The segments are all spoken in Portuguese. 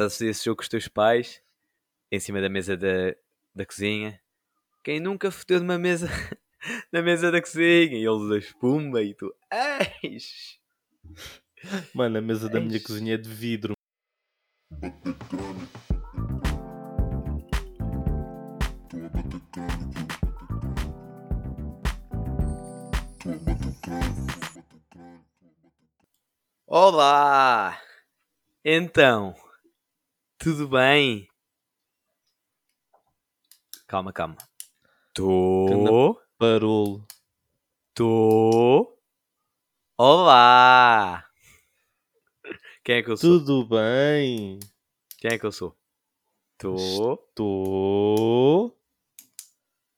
estás a fazer esse jogo com os teus pais, em cima da mesa da, da cozinha. Quem nunca foteu numa mesa, na mesa da cozinha? E eles dois, pumba, e tu, eis! Mano, a mesa da minha Eish. cozinha é de vidro. Olá! Então, tudo bem? Calma, calma. Tô, Parolo. tô. Olá! Quem é que eu sou? Tudo bem? Quem é que eu sou? Tô. Tô.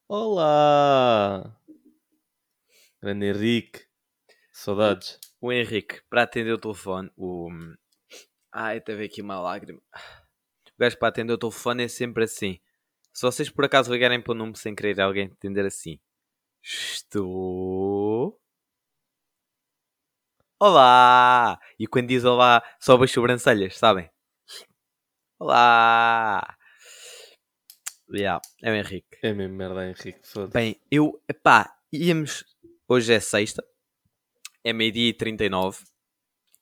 Olá! Grande Henrique. Saudades. O Henrique, para atender o telefone, o. Ai, teve aqui uma lágrima. Gajo para atender o telefone é sempre assim. Se vocês por acaso ligarem para o número sem querer alguém atender assim. Estou. Olá! E quando diz olá, sobe as sobrancelhas, sabem? Olá! Yeah, é o Henrique. É mesmo merda, Henrique. Foda-se. Bem, eu, epá, íamos. Hoje é sexta, é meio-dia e 39.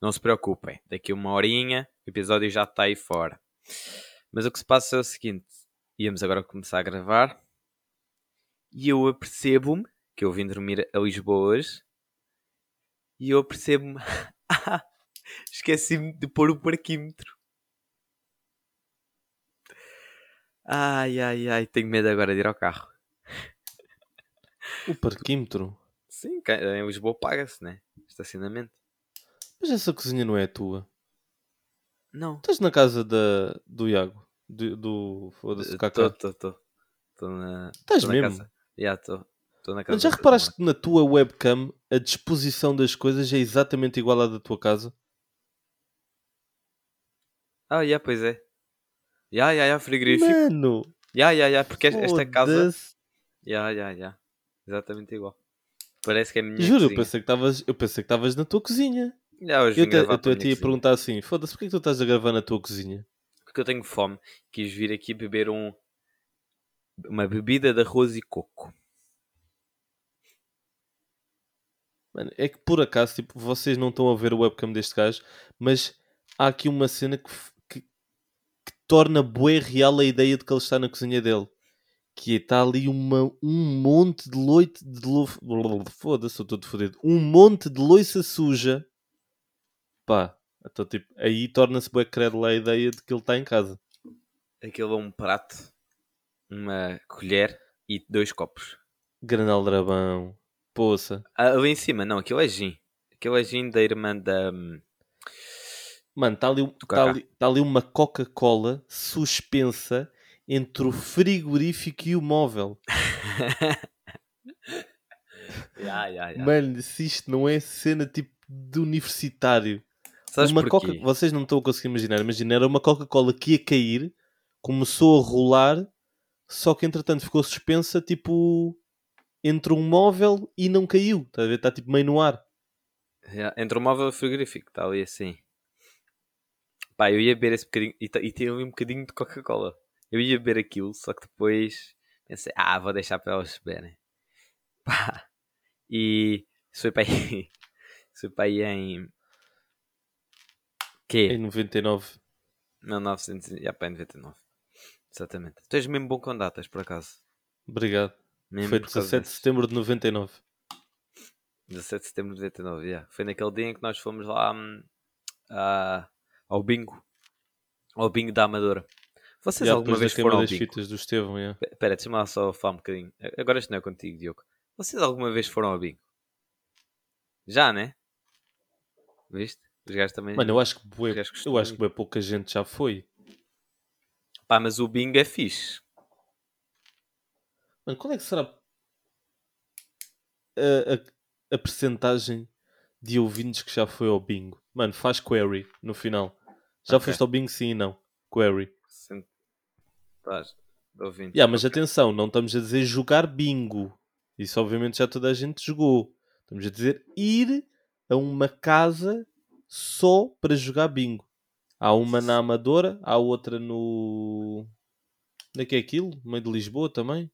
Não se preocupem, daqui uma horinha o episódio já está aí fora. Mas o que se passa é o seguinte: íamos agora começar a gravar e eu apercebo-me que eu vim dormir a Lisboa hoje e eu apercebo-me, ah, esqueci-me de pôr o parquímetro. Ai, ai, ai, tenho medo agora de ir ao carro. O parquímetro. Sim, em Lisboa paga-se, né? Estacionamento. Mas essa cozinha não é tua. Não. Estás na casa da, do Iago. Do, do foda-se, Estou, Kaká. estou, estou. Estou. Estás mesmo? Casa. Já estou. Estou na casa. Mas já reparaste que na tua webcam a disposição das coisas é exatamente igual à da tua casa? Ah, já, pois é. Já, já, já, frigorífico. Mano! Já, já, já, porque esta casa. Já, já, já. Exatamente igual. Parece que é a minha. Juro, eu cozinha. pensei que estavas, eu pensei que estavas na tua cozinha. Hoje Eu para a ia cozinha. perguntar assim: foda-se, porquê que tu estás a gravar na tua cozinha? Porque eu tenho fome. Quis vir aqui beber um. Uma bebida de arroz e coco. Mano, é que por acaso, tipo, vocês não estão a ver o webcam deste gajo, mas há aqui uma cena que, que, que torna bué real a ideia de que ele está na cozinha dele. Que está ali uma, um monte de loite de lo... Foda-se, estou todo fodido. Um monte de loiça suja. Pá, então tipo, aí torna-se bué crédula a ideia de que ele está em casa. Aquilo é um prato, uma colher e dois copos. Granal Drabão. Poça. Ah, Ali em cima, não, aquilo é gin. Aquilo é gin da irmã da. hum, Mano, está ali, tá ali, tá ali uma Coca-Cola suspensa entre o frigorífico e o móvel. Ya, ya, ya. Mano, se isto não é cena tipo de universitário. Sabes uma porquê? Coca... Vocês não estão a conseguir imaginar. Imagina, era uma Coca-Cola que ia cair, começou a rolar, só que entretanto ficou suspensa tipo entre um móvel e não caiu. Está a ver? Está tipo meio no ar. Ya, Entre o móvel e o frigorífico, está ali assim. Pá, eu ia beber esse bocadinho. E, e tem ali um bocadinho de Coca-Cola. Eu ia beber aquilo, só que depois pensei, ah, vou deixar para elas beberem. Pá. E isso foi para aí. Isso foi para aí em. Em Quê? 99. 1900. Já, pá, em 99. Exatamente. Tu és mesmo bom com datas, por acaso. Obrigado. Mesmo Foi por causa 17 de setembro de 99. 17 de setembro de 99, yeah. Foi naquele dia em que nós fomos lá hum, a- ao bingo. Ao bingo da Amadora. Vocês alguma vez foram ao das bingo? fitas do Estevão, yeah. P- Pera, deixa-me lá só falar um bocadinho. Agora isto não é contigo, Diogo. Vocês alguma vez foram ao bingo? Já, né? Viste? Os gajos também... Mano, eu acho que bué, eu acho que bué pouca gente já foi. Pá, mas o bingo é fixe. Mano, qual é que será a, a, a percentagem de ouvintes que já foi ao bingo? Mano, faz query no final. Já Ok. foste ao bingo sim e não? Query. Estás ouvindo? Yeah, mas atenção, não estamos a dizer jogar bingo. Isso obviamente já toda a gente jogou. Estamos a dizer ir a uma casa só para jogar bingo. Há uma na Amadora, há outra no. Onde é que é aquilo? No meio de Lisboa também?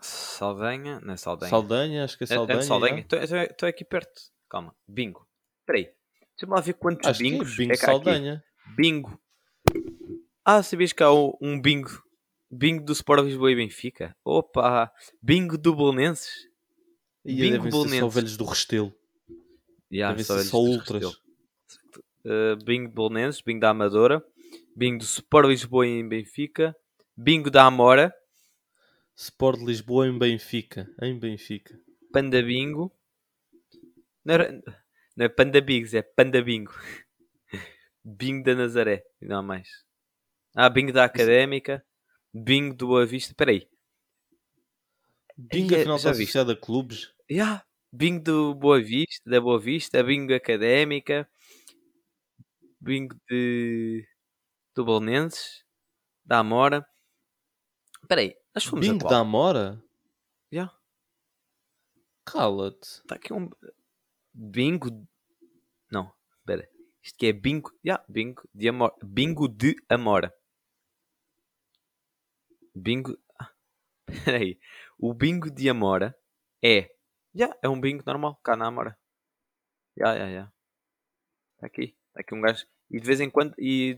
Saldanha, não é Saldanha. Saldanha, acho que é É- Saldanha. É, de Saldanha. Estou aqui perto. Calma. Bingo. Espera aí. Deixa-me lá ver quantos Acho que é bingos Bingo é há aqui. Saldanha. Bingo. Ah, sabias que há um bingo? Bingo do Sport Lisboa e Benfica? Opa! Bingo do Bolonenses? E Bingo devem ser só Bolonenses. velhos do Restelo. Yeah, devem só ser só ultras. Uh, bingo de Bolonenses, bingo da Amadora, bingo do Sport Lisboa em Benfica, bingo da Amora, Sport Lisboa em Benfica. Em Benfica. Panda Bingo. Não, era- não é Panda Bigs, é Panda Bingo. bingo da Nazaré, não há mais. Ah, bingo da Académica, bingo do Boa Vista. Espera aí. Bingo afinal está associado a clubes. Yeah. Bingo do Boa Vista, da Boa Vista, bingo Académica, bingo de do Bolonenses, da Amora. Espera aí, nós fomos Bingo a da qual? Amora? Yeah. Cala-te. Está aqui um bingo. Não, espera. Isto que é bingo. Yeah, bingo de Amora. Bingo de Amora. Bingo. Ah, Espera aí. O bingo de Amora é. Yeah, é um bingo normal, cá na Amora. Yeah, yeah, yeah. Está aqui. Aqui um gajo. E de vez em quando. E,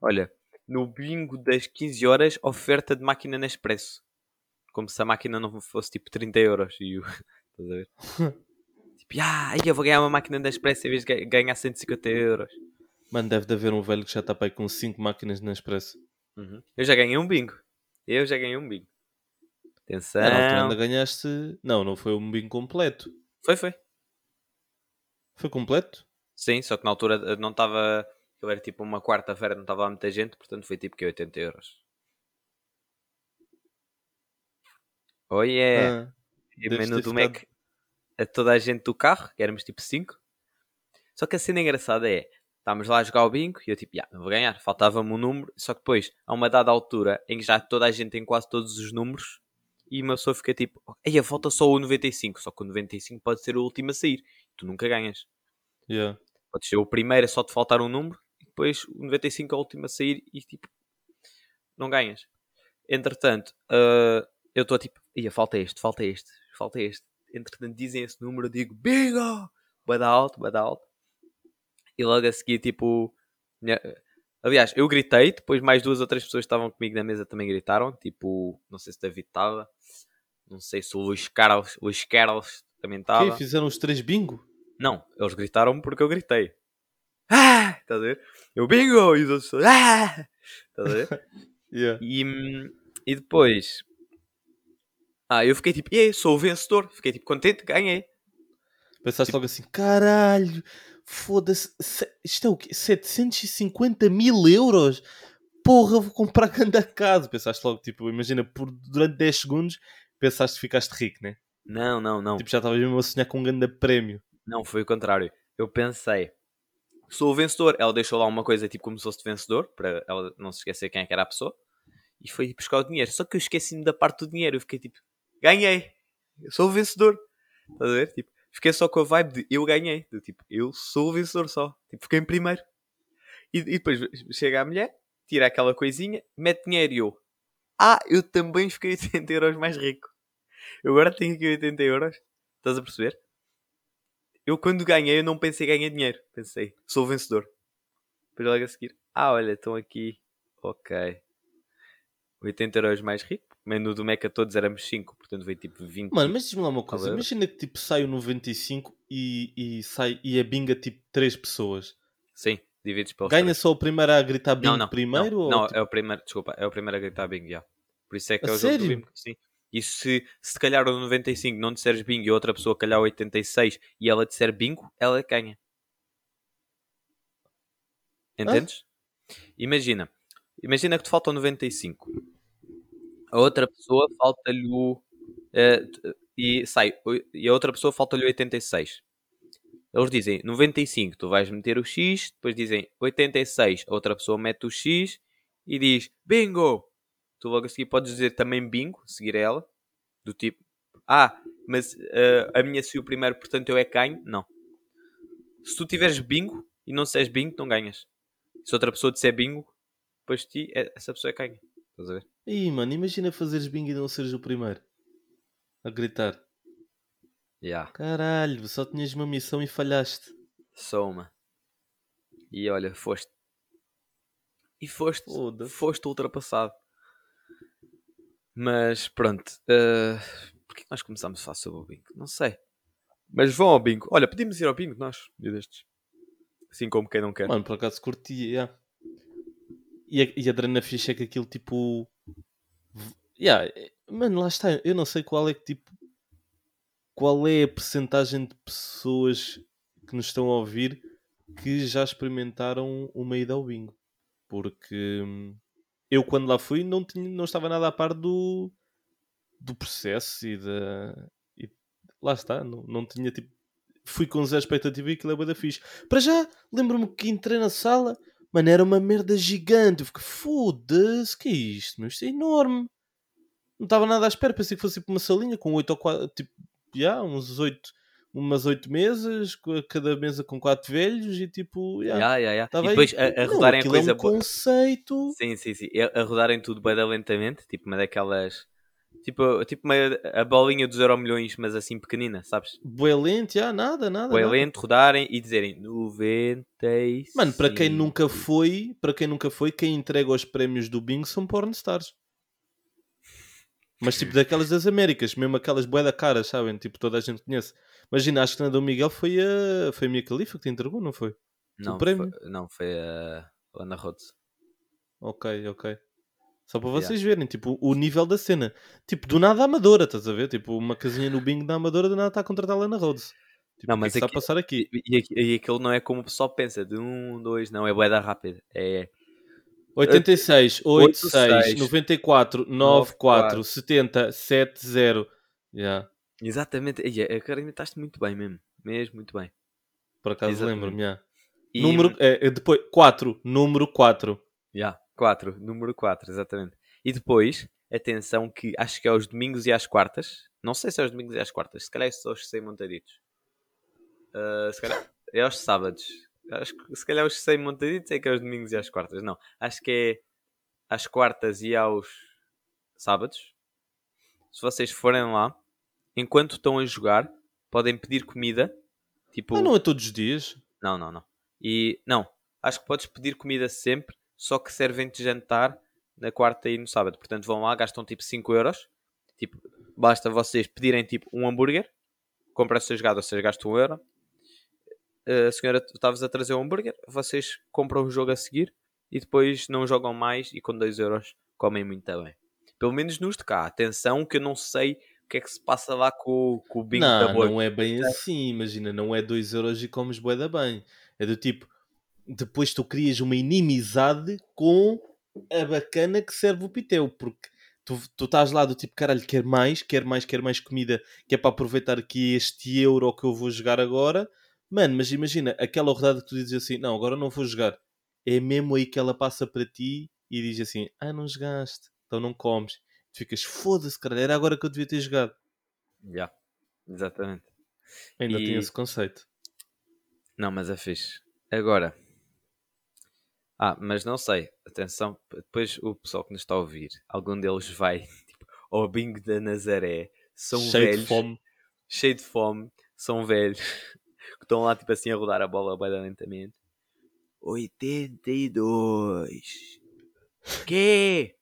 Olha, no bingo das 15 horas, oferta de máquina Nespresso. Como se a máquina não fosse tipo 30 euros. E o... Estás a ver? Tipo, ah, eu vou ganhar uma máquina da Expresso em vez de ga- ganhar 150 euros. Mano, deve de haver um velho que já está aí com 5 máquinas na Expresso. Eu já ganhei um bingo. Eu já ganhei um bingo. Atenção. Na altura ainda ganhaste. Não, não foi um bingo completo. Foi, foi. Foi completo? Sim, só que na altura eh, não estava. Eu era tipo uma quarta-feira, não estava lá muita gente, portanto foi tipo que 80 euros. Oh yeah! Ah, E o menu do Mac a toda a gente do carro, que éramos tipo 5. Só que a cena engraçada é, estávamos lá a jogar o bingo e eu tipo, já, não vou ganhar, faltava-me um número. Só que depois, há uma dada altura em que já toda a gente tem quase todos os números e uma pessoa fica tipo, ei, falta só o 95. Só que o 95 pode ser o último a sair. Tu nunca ganhas. yeah. Pode ser o primeiro, é só te faltar um número e depois o 95 é o último a sair e tipo, não ganhas. Entretanto, ah, eu estou tipo, ia, falta este, falta este, falta este. Entretanto, dizem esse número, eu digo, bingo! Vai dar alto, vai dar alto. E logo a seguir, tipo, minha- aliás, eu gritei, depois mais duas ou três pessoas que estavam comigo na mesa também gritaram, tipo, não sei se David estava, não sei se o Luís Carlos, Luís Carlos também estava. Fizeram os três bingo? Não, eles gritaram porque eu gritei. Ah! Estás a ver? Eu bingo! E os outros todos, ah! Estás a ver? Yeah. E, hum, e depois. Ah, eu fiquei tipo, ei, sou o vencedor. Fiquei tipo contente, ganhei. Pensaste logo assim, caralho, foda-se, se- isto é o quê? 750 mil euros? Porra, vou comprar grande casa. Pensaste logo, tipo, imagina, por, durante 10 segundos, pensaste que ficaste rico, né? Não, não, não. Tipo, já estavas mesmo a sonhar com um grande prémio. Não, foi o contrário. Eu pensei, sou o vencedor. Ela deixou lá uma coisa tipo como se fosse vencedor, para ela não se esquecer quem é que era a pessoa. E foi tipo, buscar o dinheiro. Só que eu esqueci-me da parte do dinheiro. Eu fiquei tipo, ganhei. Eu sou o vencedor. Estás a ver? Tipo, fiquei só com a vibe de eu ganhei. Do tipo, eu sou o vencedor só. Tipo, fiquei em primeiro. E, e depois chega a mulher, tira aquela coisinha, mete dinheiro e eu. Ah, eu também fiquei 80 euros mais rico. Eu agora tenho aqui 80 euros. Estás a perceber? Eu quando ganhei, eu não pensei em ganhar dinheiro. Pensei, sou o vencedor. Depois logo a seguir, ah, olha, estão aqui. Ok. 80 euros mais rico. Menu do Meca todos éramos 5, portanto veio tipo 20. Mano, mas diz-me lá uma coisa. Imagina que tipo sai o 95 e, e sai e é binga tipo 3 pessoas. Sim, divides pelos Ganha três. só o primeiro a gritar bingo não, não, primeiro? Não, ou, não, tipo, é o primeiro, desculpa, é o primeiro a gritar bingo, já. Por isso é que A é o jogo do sério? bingo. Sim. E se, se calhar o 95 não disseres bingo e outra pessoa calhar o 86 e ela disser bingo, ela ganha. Entendes? Imagina. Imagina que te falta o 95. A outra pessoa falta-lhe o. t- e sai. E a outra pessoa falta-lhe o 86. Eles dizem 95, tu vais meter o X, depois dizem 86, a outra pessoa mete o X e diz bingo. Tu logo a seguir podes dizer também bingo, seguir ela, do tipo, ah, mas eh, a minha saiu primeiro, portanto eu é que ganho. Não. Se tu tiveres bingo e não disseres bingo, não ganhas. Se outra pessoa disser bingo, depois de ti, é- essa pessoa é quem? Estás a ver? Ih, mano, imagina fazeres bingo e não seres o primeiro. A gritar. Yeah. Caralho, só tinhas uma missão e falhaste. Só uma. E olha, foste. E foste. Foste ultrapassado. Mas pronto. Uh, Porquê que nós começámos a falar sobre o bingo? Não sei. Mas vão ao bingo. Olha, podíamos ir ao bingo nós, dia destes. Assim como quem não quer. Mano, por acaso curtia, yeah. E a, e a drena ficha é que aquilo tipo. Yeah, é- mano, lá está. Eu não sei qual é que tipo. Qual é a percentagem de pessoas que nos estão a ouvir que já experimentaram uma ida ao bingo. Porque hum, eu quando lá fui não, tinha, não estava nada a par do, do processo e da. e lá está, não, não tinha tipo. Fui com zero expectativa e aquilo é bué da fixe. Para já, lembro-me que entrei na sala, mano, era uma merda gigante. Eu fiquei, foda-se, que é isto? Meu? Isto é enorme. Não estava nada à espera, pensei que fosse tipo uma salinha com oito ou quatro, tipo, já, uns oito, umas oito mesas, cada mesa com quatro velhos e tipo. Yeah, yeah, yeah. Tava E aí, depois a, a não, rodarem a coisa é um conceito. Sim, sim, sim. A, a rodarem tudo bem lentamente. Tipo uma daquelas. Tipo, tipo uma, a bolinha dos Euro milhões, mas assim pequenina, sabes? Bué lento, já, nada, nada. Nada. lento, rodarem e dizerem 95. Mano, para quem nunca foi, para quem nunca foi, quem entrega os prémios do Bingo são pornstars. Mas tipo daquelas das Américas, mesmo aquelas bué da cara, sabem? Tipo, toda a gente conhece. Imagina, acho que na do Miguel foi a, foi a Mia Khalifa que te entregou, não foi? Não, o prémio? Foi, não, foi a Ana Rhodes. Ok, ok. Só para Yeah. vocês verem, tipo, o nível da cena. Tipo, do nada a Amadora, estás a ver? Tipo, uma casinha no Bingo da Amadora, do nada está a contratar a Lana Rhodes. Tipo, Não, o que é mas que está a passar aqui? E, e, e aquilo não é como o pessoal pensa, de um, dois, não, é boeda rápida. É 86, 86, 86, 94, 94, 70, 70. Já. Exatamente. E a cara imitaste muito bem mesmo. Mesmo, muito bem. Por acaso lembro-me, já. E, Número, é, é depois, 4, número 4. Já, 4, número 4, exatamente. E depois, atenção que acho que é aos domingos e às quartas. Não sei se é aos domingos e às quartas, se calhar é só aos 100 montaditos. Ah, se calhar é aos sábados. Acho que se calhar aos 100 montaditos é que é aos domingos e às quartas. Não, acho que é às quartas e aos sábados. Se vocês forem lá, enquanto estão a jogar, podem pedir comida. Tipo, Ah, não é todos os dias? não, não, não. E não, acho que podes pedir comida sempre, só que servem-te jantar na quarta e no sábado. Portanto, vão lá, gastam tipo 5 euros. Tipo, basta vocês pedirem tipo um hambúrguer, compra a sua jogada, vocês gastam 1 euro. Eh, A senhora, tu estavas a trazer um hambúrguer, vocês compram o jogo a seguir e depois não jogam mais e com 2 euros comem muito bem. Pelo menos nos de cá. Atenção que eu não sei que é que se passa lá com, o- com o bingo da Não, boa. não é bem assim. Imagina, não é 2 euros e comes bué da bem. É do tipo, depois tu crias uma inimizade com a bacana que serve o pitel, porque tu, tu estás lá do tipo, caralho, quer mais, quer mais, quer mais comida, que é para aproveitar aqui este euro que eu vou jogar agora. Mano, mas imagina, aquela rodada que tu dizes assim, não, agora não vou jogar. É mesmo aí que ela passa para ti e diz assim, ah, não jogaste, então não comes. Tu ficas, foda-se, caralho, era agora que eu devia ter jogado. Já, exatamente. Ainda E- tem esse conceito. Não, mas é fixe. Agora. Ah, mas não sei. Atenção, depois o pessoal que nos está a ouvir, algum deles vai tipo, ao bingo da Nazaré. São Cheio velhos, de fome. cheio de fome, são velhos, que estão lá tipo assim a rodar a bola bem lentamente. 82. Quê?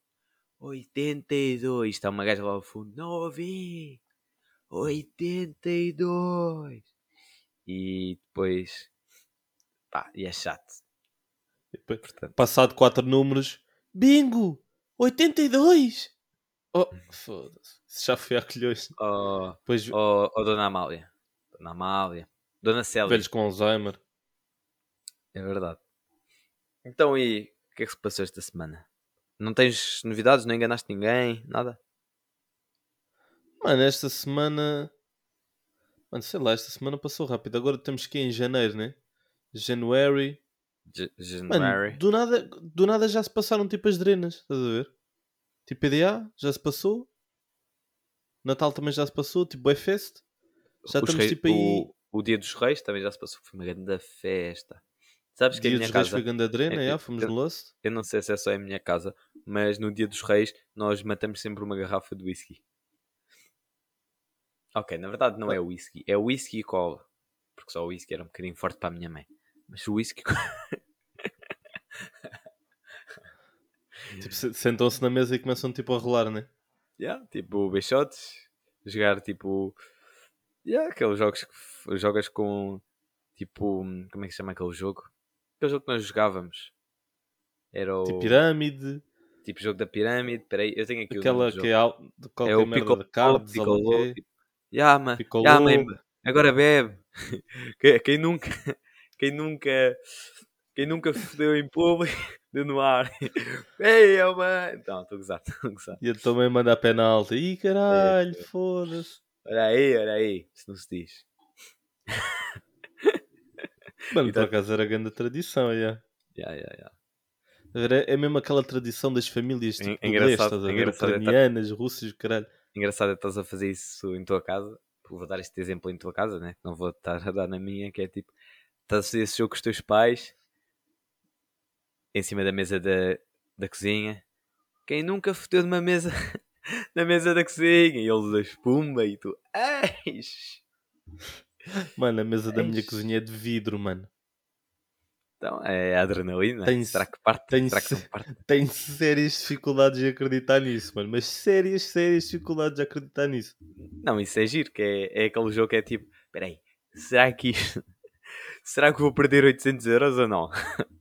82. Está uma gaja lá ao fundo. Não ouvi. 82. E depois. Pá, e é chato. Depois, Portanto, Passado quatro números. Bingo! 82! Oh, foda-se. Isso já foi a colhões. oh, Depois, oh, oh, Dona Amália. Dona Amália. Dona Célia. velhos com Alzheimer. É verdade. Então, e o que é que se passou esta semana? Não tens novidades? Não enganaste ninguém? Nada? Mano, esta semana. Mano, sei lá, esta semana passou rápido. Agora temos que ir em janeiro, né? January. J- Mano, January. do nada, do nada já se passaram tipo as drenas, estás a ver? Tipo PDA, já se passou. Natal também já se passou, tipo Boyfest. Já Os estamos reis- tipo aí. o, o dia dos reis também já se passou. Foi uma grande festa. Sabes que a Dia minha dos Reis casa, foi grande adrena, é- já, fomos eu- no Lost. eu não sei se é só a minha casa, mas no dia dos reis nós matamos sempre uma garrafa de whisky. Ok, na verdade não é whisky, é whisky e cola. Porque só o whisky era um bocadinho forte para a minha mãe. Mas o whisky. Tipo, se- sentam-se na mesa e começam tipo a rolar, né? yeah, tipo, beixotes. Jogar tipo. Yeah, aqueles jogos que jogas com. Tipo. Como é que se chama aquele jogo? Aquele jogo que nós jogávamos. Era o. Tipo pirâmide, tipo jogo da pirâmide. Peraí, eu tenho aqui o nome aquela do jogo. que é al- de qualquer É o Piccolo, cards, o Piccolo, tipo, Piccolo. mãe, agora bebe. Que- Quem nunca, quem nunca, quem nunca fodeu em público, deu no ar. Ei, eu, mãe. Então, estou a gozar, estou a gozar. E eu também manda a penalti. Ih, caralho, foda-se. Olha aí, olha aí, se não se diz. Mano, Então- por acaso era grande tradição, já. Ya, ya, ya. Era- É mesmo aquela tradição das famílias É- tipo, é do engraçado- leste, a é é tá- Ucranianas, russas, caralho. Engraçado é que estás a fazer isso em tua casa. Vou dar este exemplo em tua casa, né? Não vou estar a dar na minha, que é tipo, estás a fazer esse jogo com os teus pais em cima da mesa da, da cozinha. Quem nunca fodeu numa mesa na mesa da cozinha? E eles da espuma e tu. Eis! Mano, a mesa da minha cozinha é de vidro, mano. Então é adrenalina. Tem- Será que parte? tem Será que não parte? Tenho sérias dificuldades em acreditar nisso, mano. Mas sérias, sérias dificuldades em acreditar nisso. Não, isso é giro, que é, é aquele jogo que é tipo, peraí, será que isto... Será que vou perder 800 euros ou não?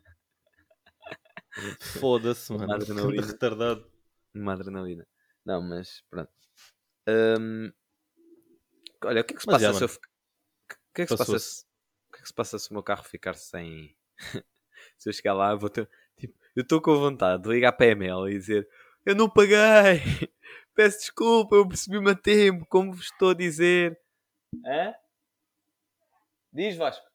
Foda-se, Uma mano. adrenalina. Ganda retardado. Uma adrenalina. Não, mas pronto. Hum, Olha, o que é que se Mas passa já, se eu... fi- O que é que se passa se... O que é que se passa se o meu carro ficar sem... se eu chegar lá, eu vou ter... Tipo, eu estou com vontade de ligar para a ML e dizer Eu não paguei! Peço desculpa, eu percebi-me a tempo, como vos estou a dizer. Hã? Diz, Vasco.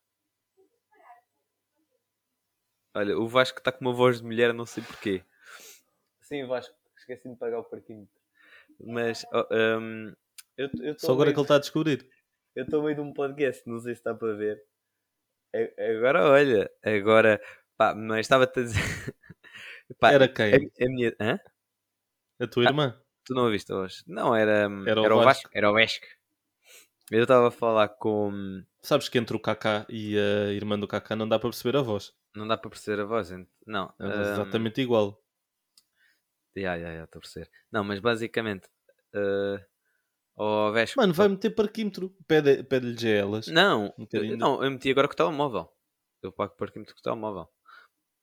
Olha, o Vasco está com uma voz de mulher, não sei porquê. Sim, Vasco, esqueci-me de pagar o parquinho. Mas, oh, hum, eu eu Só agora que ele está a descobrir. Eu estou meio de um podcast, não sei se está para ver. A- Agora olha, agora, pá, mas estava-te a dizer. Pá, Era a, quem? a minha. Hã? A tua irmã? Tu não ouviste hoje? Não, era. Era o Era Vasco. Vasco. Era o Vasco. Eu estava a falar com. Sabes que entre o Kaká e a irmã do Kaká não dá para perceber a voz. Não dá para perceber a voz, ent- não. É hum, exatamente igual. Ya, ya, ya, estou a perceber. Não, mas basicamente. Uh, o Vasco. Mano, vai meter parquímetro. Pede- Pede-lhe a elas. Não, Um bocadinho. não, eu meti agora com o telemóvel. Eu pago parquímetro com o telemóvel.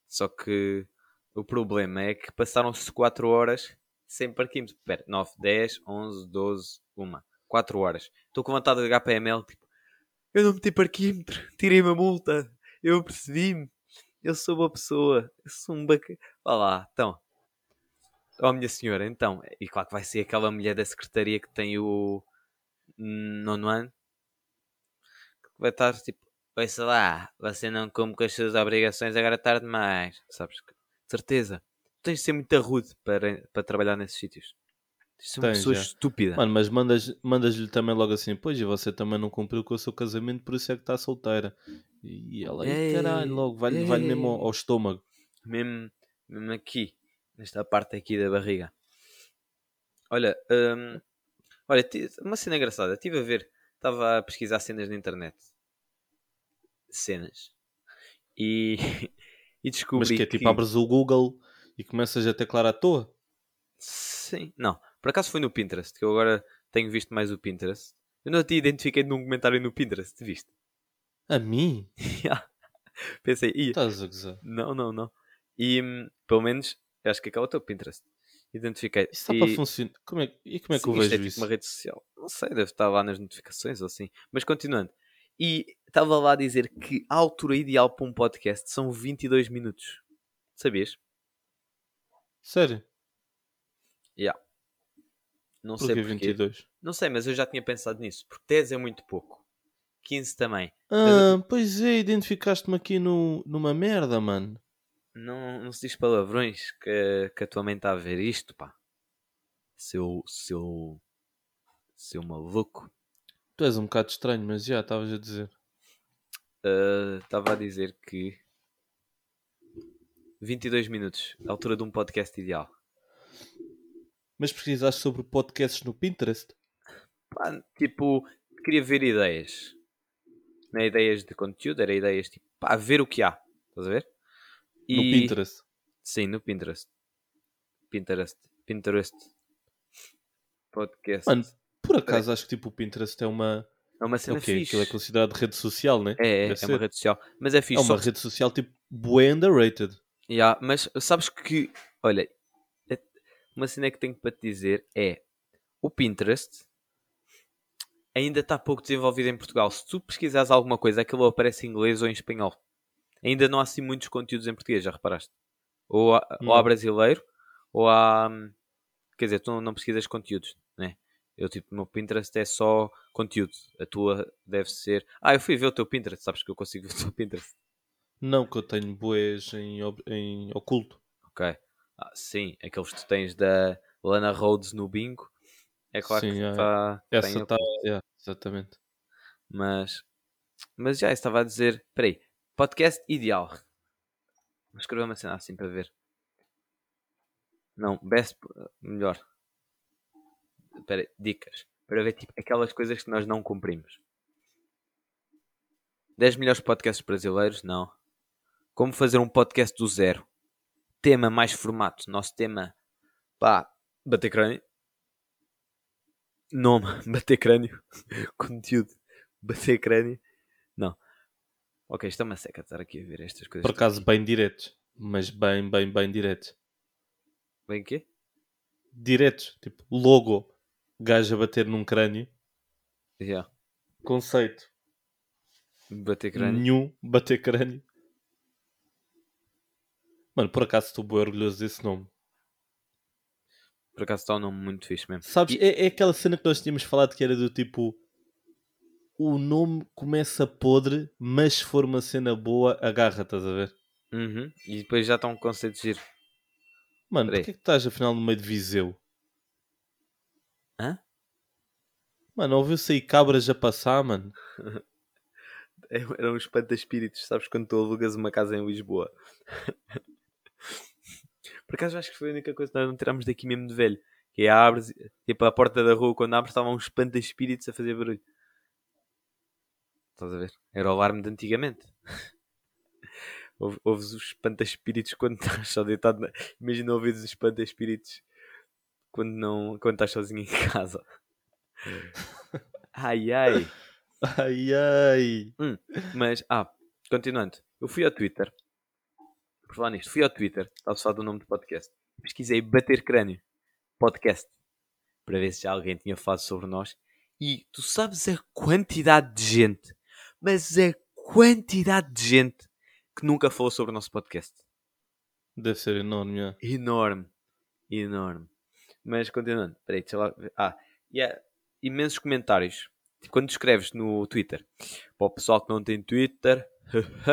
Só que o problema é que passaram-se 4 horas sem parquímetro. Espera, 9, 10, 11, 12, 1. 4 horas. Estou com vontade de ligar para a ML, tipo, eu não meti parquímetro, tirei uma multa, eu percebi-me, eu sou boa pessoa, eu sou um bacana. Vá lá, então. Oh, minha senhora, então. E claro que vai ser aquela mulher da secretaria que tem o nono ano que vai estar tipo, ouça lá, você não cumpre com as suas obrigações, agora é tarde demais. Sabes? Certeza. Tens de ser muito rude para, para trabalhar nesses sítios. Tens de ser uma pessoa já. estúpida. Mano, mas mandas- mandas-lhe também logo assim, pois, e você também não cumpriu com o seu casamento, por isso é que está solteira. E ela, "Ih, Ei, caralho, logo, vai-lhe vai mesmo ao, ao estômago. Mesmo, mesmo aqui, nesta parte aqui da barriga. Olha, hum, olha, uma cena engraçada. Estive a ver, estava a pesquisar cenas na internet. Cenas. E, e descobri Mas que é tipo, abres o Google e começas a teclar à toa. Sim, não. Por acaso foi no Pinterest, que eu agora tenho visto mais o Pinterest. Eu não te identifiquei num comentário no Pinterest, viste? A mim? Pensei, ia. Estás a gozar. Não, não, não. E hum, pelo menos, eu acho que aquele é o teu Pinterest. Identifiquei. Isso está e, para funcionar. Como é, e como é que sim, eu vejo é tipo isso? uma rede social. Não sei, deve estar lá nas notificações ou assim. Mas continuando. E estava lá a dizer que a altura ideal para um podcast são 22 minutos. Sabias? Sério? Yeah. Não Porquê sei porquê. 22? Não sei, mas eu já tinha pensado nisso. Porque 10 é muito pouco. 15 também. Ah, pois é, identificaste-me aqui no, numa merda, mano. Não, não se diz palavrões que, que a tua mãe está a ver isto, pá. Seu. Seu. Seu maluco. Tu és um bocado estranho, mas já estavas a dizer. Ah, Estava a dizer que. 22 minutos, a altura de um podcast ideal. Mas pesquisaste sobre podcasts no Pinterest? Pá, tipo, queria ver ideias. Não é ideias de conteúdo, era ideias tipo, pá, ver o que há. Estás a ver? No Pinterest? Sim, no Pinterest. Pinterest. Pinterest. Podcast. Mano, por acaso acho que tipo o Pinterest é uma. é uma É cena o quê? fixe. Aquilo é considerado rede social, né? É, é, é uma rede social. Mas é fixe. É uma só- rede social tipo bué underrated. Yeah, mas sabes que, olha, é- uma cena que tenho para te dizer é o Pinterest ainda está pouco desenvolvido em Portugal. Se tu pesquisares alguma coisa, aquilo aparece em inglês ou em espanhol. Ainda não há assim muitos conteúdos em português, já reparaste? Ou há, ou há Não. brasileiro, ou há. hum, Quer dizer, tu não, pesquisas conteúdos, né? Eu, tipo, o meu Pinterest é só conteúdo. A tua deve ser. Ah, eu fui ver o teu Pinterest, sabes que eu consigo ver o teu Pinterest. Não que eu tenho bués em, em oculto. Ok. Ah, sim, aqueles que tu tens da Lana Rhodes no bingo. É claro Sim, que é. está. Essa está. exatamente. Mas. Mas já estava a dizer. Espera aí. Podcast ideal. Vou escrever uma cena assim para ver. Não, best. Melhor. Espera. Dicas. Para ver tipo aquelas coisas que nós não cumprimos. 10 melhores podcasts brasileiros? Não. Como fazer um podcast do zero? Tema mais formato. Nosso tema. Pá. Bater crânio. Nome. Bater crânio. Conteúdo. Bater crânio. Não. Ok, isto é uma seca estar aqui a ver estas coisas. Por acaso, bem diretos. Mas bem, bem, bem diretos. Bem quê? Diretos. Tipo, logo. Gajo a bater num crânio. Yeah. Conceito. Bater crânio. Nenhum. Bater crânio. Mano, por acaso estou bem orgulhoso desse nome. Por acaso está um nome muito fixe mesmo. Sabes, E- é, é aquela cena que nós tínhamos falado que era do tipo. O nome começa podre, mas se for uma cena boa, agarra, estás a ver? Uhum. E depois já está um conceito de giro. Mano, porquê que estás afinal no meio de Viseu? Hã? Mano, ouviu-se aí cabras a passar, mano. Era um espanta-espíritos, sabes quando tu alugas uma casa em Lisboa. Por acaso acho que foi a única coisa que nós não tirámos daqui mesmo de velho. Que é abres, tipo a porta da rua, quando abres estava um espanta-espíritos a fazer barulho. Estás a ver? Era o alarme de antigamente. Ouve- Ouves os espanta-espíritos quando estás só deitado. Na... Imagina ouvires os espanta-espíritos quando, não... quando estás sozinho em casa. Ai ai. Ai ai. Mas, ah, continuando. Eu fui ao Twitter. Por falar nisto, fui ao Twitter. Estava falar do nome do podcast. Pesquisei Bater Crânio. Podcast. Para ver se já alguém tinha falado sobre nós. E tu sabes a quantidade de gente. Mas a quantidade de gente que nunca falou sobre o nosso podcast. Deve ser enorme, já. Enorme. Enorme. Mas continuando. Espera aí, deixa lá. Ah, e há imensos comentários. Tipo, Quando escreves no Twitter. Para o pessoal que não tem Twitter.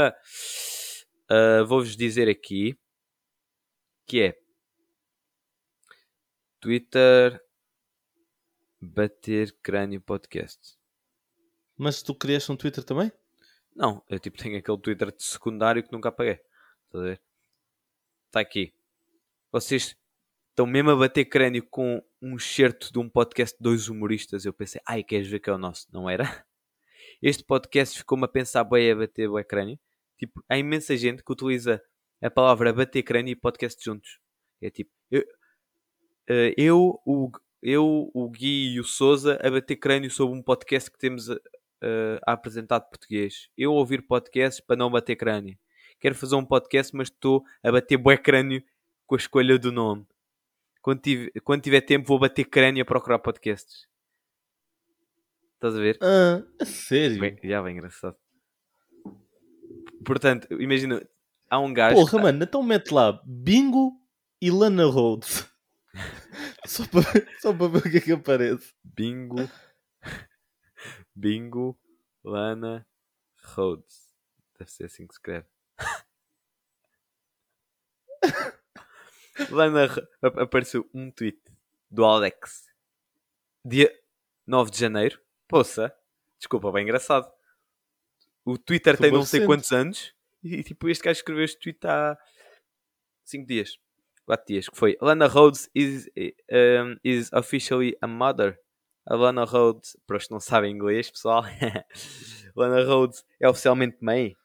ah, Vou-vos dizer aqui. Que é. Twitter. Bater Crânio Podcast. Mas tu criaste um Twitter também? Não, eu tipo tenho aquele Twitter de secundário que nunca apaguei. Está aqui. Vocês estão mesmo a bater crânio com um certo de um podcast de dois humoristas. Eu pensei, ai, queres ver que é o nosso? Não era? Este podcast ficou-me a pensar bem a bater bué crânio. Tipo, há imensa gente que utiliza a palavra bater crânio e podcast juntos. É tipo, eu, eh, eu, o, eu, o Gui e o Souza a bater crânio sobre um podcast que temos a, a- apresentar de português. Eu ouvir podcasts para não bater crânio. Quero fazer um podcast, mas estou a bater bué crânio com a escolha do nome. Quando tiver, quando tiver tempo, vou bater crânio a procurar podcasts. Estás a ver? Ah, a sério? Bem, já bem engraçado. Portanto, imagina, há um gajo. Porra, mano, então mete lá Bingo e Lana Rhodes. só, para, só para ver o que é que aparece. Bingo. Bingo. Lana. Rhodes. Deve ser assim que se escreve. Lana. Apareceu um tweet do Alex. Dia 9 de janeiro. Poça. Desculpa, bem engraçado. O Twitter Foi tem não sei quantos anos. E tipo, este gajo escreveu este tweet há. 5 dias. 4 dias. Que foi Lana Rhodes is, um, is officially a mother. A Lana Rhodes, para os que não sabem inglês, pessoal, Lana Rhodes é oficialmente mãe.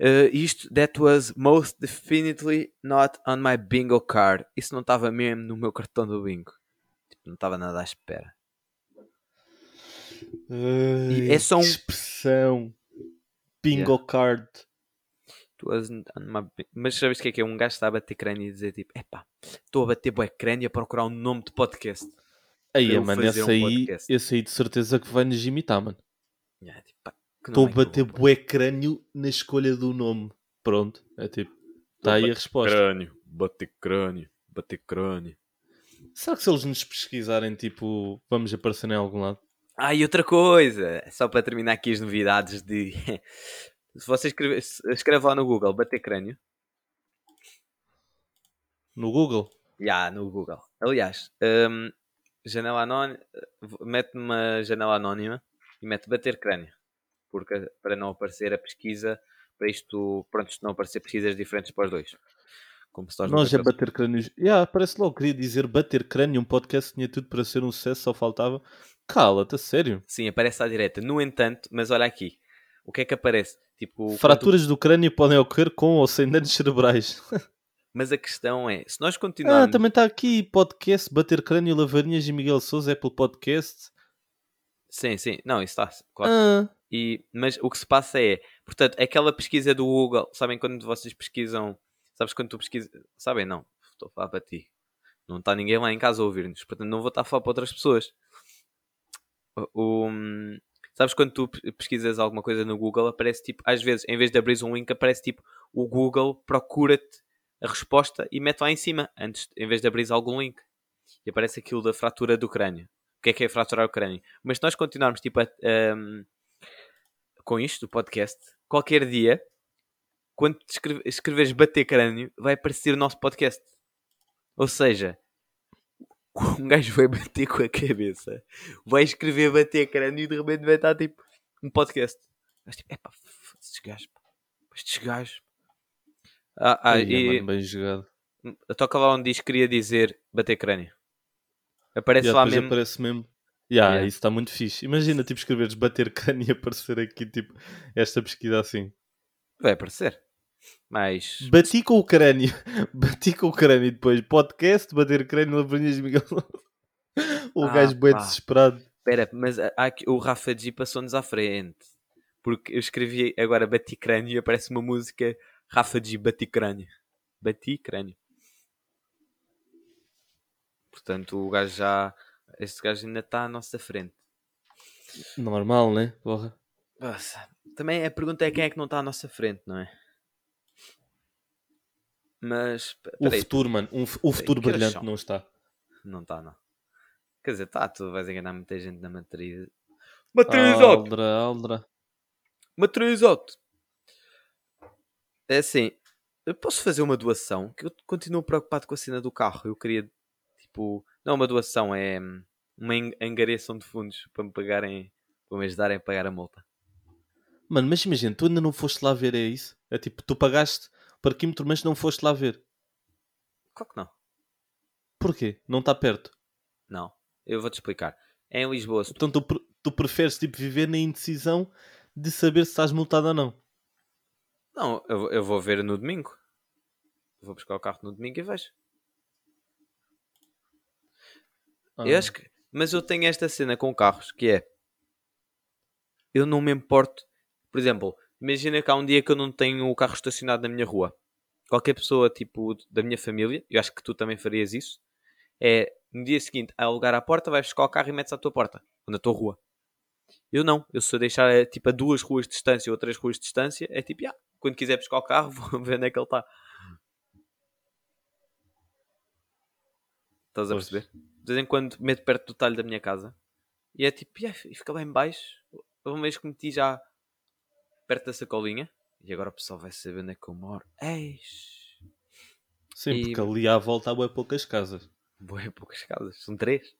Uh, isto, that was most definitely not on my bingo card. Isso não estava mesmo no meu cartão do bingo. Tipo, não estava nada à espera. Ai, é só um- expressão. Bingo Yeah. card. Bi- Mas sabes o que é que é? Um gajo está a bater crânio e dizer tipo: Epá, estou a bater bué crânio a procurar um nome de podcast. Aí, eu mano, esse um aí, podcast. esse aí de certeza que vai nos imitar, mano. Tipo, Estou a é que eu bater vou bué crânio na escolha do nome. Pronto, é tipo, está aí a resposta. Crânio, bater crânio, bater crânio. Será que se eles nos pesquisarem, tipo, vamos aparecer em algum lado? Ah, e outra coisa, só para terminar aqui as novidades de. Se você escreve, escreve lá no Google bater crânio, No Google? já no Google. Aliás, hum, janela anónima, mete uma janela anónima e mete bater crânio, porque para não aparecer a pesquisa, para isto, pronto, isto não aparecer pesquisas diferentes para os dois. Como se nós é bater crânios. Yeah, parece logo, queria dizer bater crânio, um podcast tinha tudo para ser um sucesso, só faltava. Cala-te, a sério. Sim, aparece à direita. No entanto, mas olha aqui, o que é que aparece? Tipo, quando- Fraturas do crânio podem ocorrer com ou sem danos cerebrais. Mas a questão é, se nós Ah, continuarmos... também está aqui podcast, bater crânio, Lavarinhas e Miguel Souza, Apple Podcast. Sim, sim, não, isso está, claro. Ah, E, mas o que se passa é, portanto, aquela pesquisa do Google, sabem quando vocês pesquisam, sabes quando tu pesquisas, sabem não, estou a falar para ti, não está ninguém lá em casa a ouvir-nos, portanto não vou estar a falar para outras pessoas. O, o- sabes quando tu pe- pesquisas alguma coisa no Google, aparece tipo, às vezes, em vez de abrir um link, aparece tipo, o Google procura-te a resposta e mete lá em cima, antes, em vez de abrir algum link. E aparece aquilo da fratura do crânio. O que é que é fraturar o crânio? Mas se nós continuarmos tipo a, ahm, com isto, do podcast, qualquer dia, quando escreveres bater crânio, vai aparecer o nosso podcast. Ou seja, um gajo vai bater com a cabeça, vai escrever bater crânio e de repente vai estar tipo um podcast. Mas tipo, epá, estes gajos, estes gajos. Ah, ah, ai, e mano, bem jogado. toca lá onde diz que queria dizer bater crânio. Aparece Yeah, lá mesmo. aparece mesmo. Yeah, Yeah. Isso está muito fixe. Imagina, tipo, escreveres bater crânio e aparecer aqui, tipo, esta pesquisa assim. Vai aparecer. Mas Bati com o crânio. Bati com o crânio depois podcast, bater crânio, Lavarinhas e Miguel Souza. O Ah, gajo bem desesperado. Espera, mas aqui- o Rafa G passou-nos à frente. Porque eu escrevi agora bati crânio e aparece uma música Rafa G bati crânio. Bati crânio. Portanto, o gajo já. Este gajo ainda está à nossa frente. Normal, né? Porra. Nossa. Também a pergunta é quem é que não está à nossa frente, não é? Mas. O futuro, mano. um o futuro que brilhante não está. não está, não. Quer dizer, está, tu vais enganar muita gente na matriz. Matriz alto! Aldra, Aldra. Matriz alto! É assim, eu posso fazer uma doação? Que eu continuo preocupado com a cena do carro. Eu queria, tipo, não uma doação, é hum, uma angariação de fundos para me pagarem, para me ajudarem a pagar a multa. Mano, mas imagina, tu ainda não foste lá ver, é isso? É tipo, tu pagaste parquímetro, mas não foste lá ver. Claro que não. Porquê? Não está perto. Não. Eu vou-te explicar. É em Lisboa, se tu Então tu, pre- tu preferes tipo, viver na indecisão de saber se estás multado ou não. Não, eu, vou- eu vou ver no domingo. Vou buscar o carro no domingo e vejo. Eu Ah. acho que. Mas eu tenho esta cena com carros que é. Eu não me importo. Por exemplo, imagina que há um dia que eu não tenho o carro estacionado na minha rua. Qualquer pessoa, tipo, da minha família, eu acho que tu também farias isso. É no dia seguinte, a alugar à porta, vais buscar o carro e metes à tua porta, ou na tua rua. Eu não. Eu se eu deixar eh, tipo a duas ruas de distância ou três ruas de distância, é tipo, ah, quando quiser buscar o carro, vou ver onde é que ele está. Estás a Pois. perceber? De vez em quando meto perto do talho da minha casa e é tipo, "Yeah", e fica lá em baixo. Uma vez que meti já perto da sacolinha e agora o pessoal vai saber onde é que eu moro. Eis, Sim, E- porque ali à volta há bué poucas casas. boa, poucas casas, são três.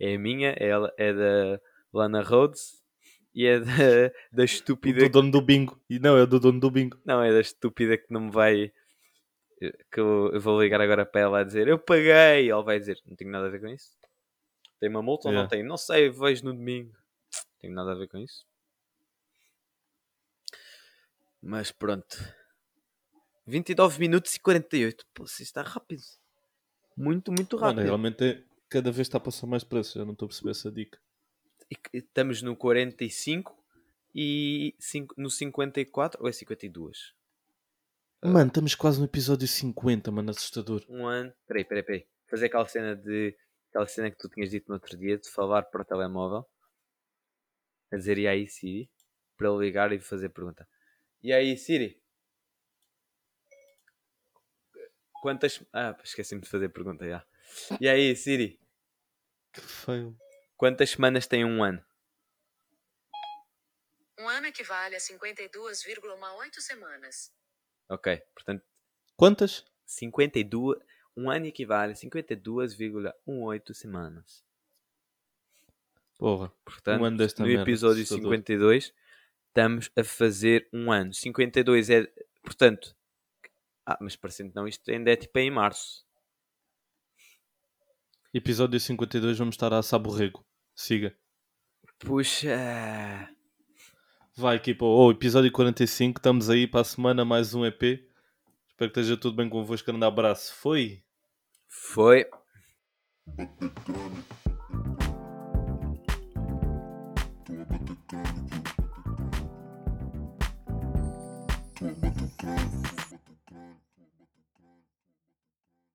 É a minha, é, ela- é da Lana Rhodes E é da, da estúpida. Do dono do bingo. E não, é do dono do bingo. Não, é da estúpida que não me vai. Que eu, eu vou ligar agora para ela a dizer eu paguei. Ela vai dizer não tenho nada a ver com isso. Tem uma multa ou não Yeah. tem? Não sei, vejo no domingo. Não tenho nada a ver com isso. Mas pronto. 29 minutos e 48. Pô, isso está rápido. Muito, muito Mano, rápido. realmente é, cada vez está a passar mais preço. Já não estou a perceber essa dica. Estamos no 45 e cinco- no 54 ou é 52? Mano, estamos quase no episódio 50, mano, assustador. Um ano. Peraí, peraí, peraí. Fazer aquela cena de. Aquela cena que tu tinhas dito no outro dia de falar para o telemóvel. A dizer e aí Siri. Para ligar e fazer pergunta. E aí Siri? Quantas. Ah, esqueci-me de fazer pergunta já. E aí Siri? Que feio. Quantas semanas tem um ano? Um ano equivale a 52,18 semanas. Ok, portanto, Quantas? 52. Um ano equivale a 52,18 semanas. Porra. Portanto, Um ano desta no merda, episódio assustador. 52 estamos a fazer um ano. 52 é, portanto, ah, mas parecendo não, isto ainda é tipo em março. Episódio 52, vamos estar a saborrego. Siga. Puxa. Vai, equipa. Oh, episódio 45, estamos aí para a semana, mais um EP. Espero que esteja tudo bem convosco. Grande abraço. Foi? Foi.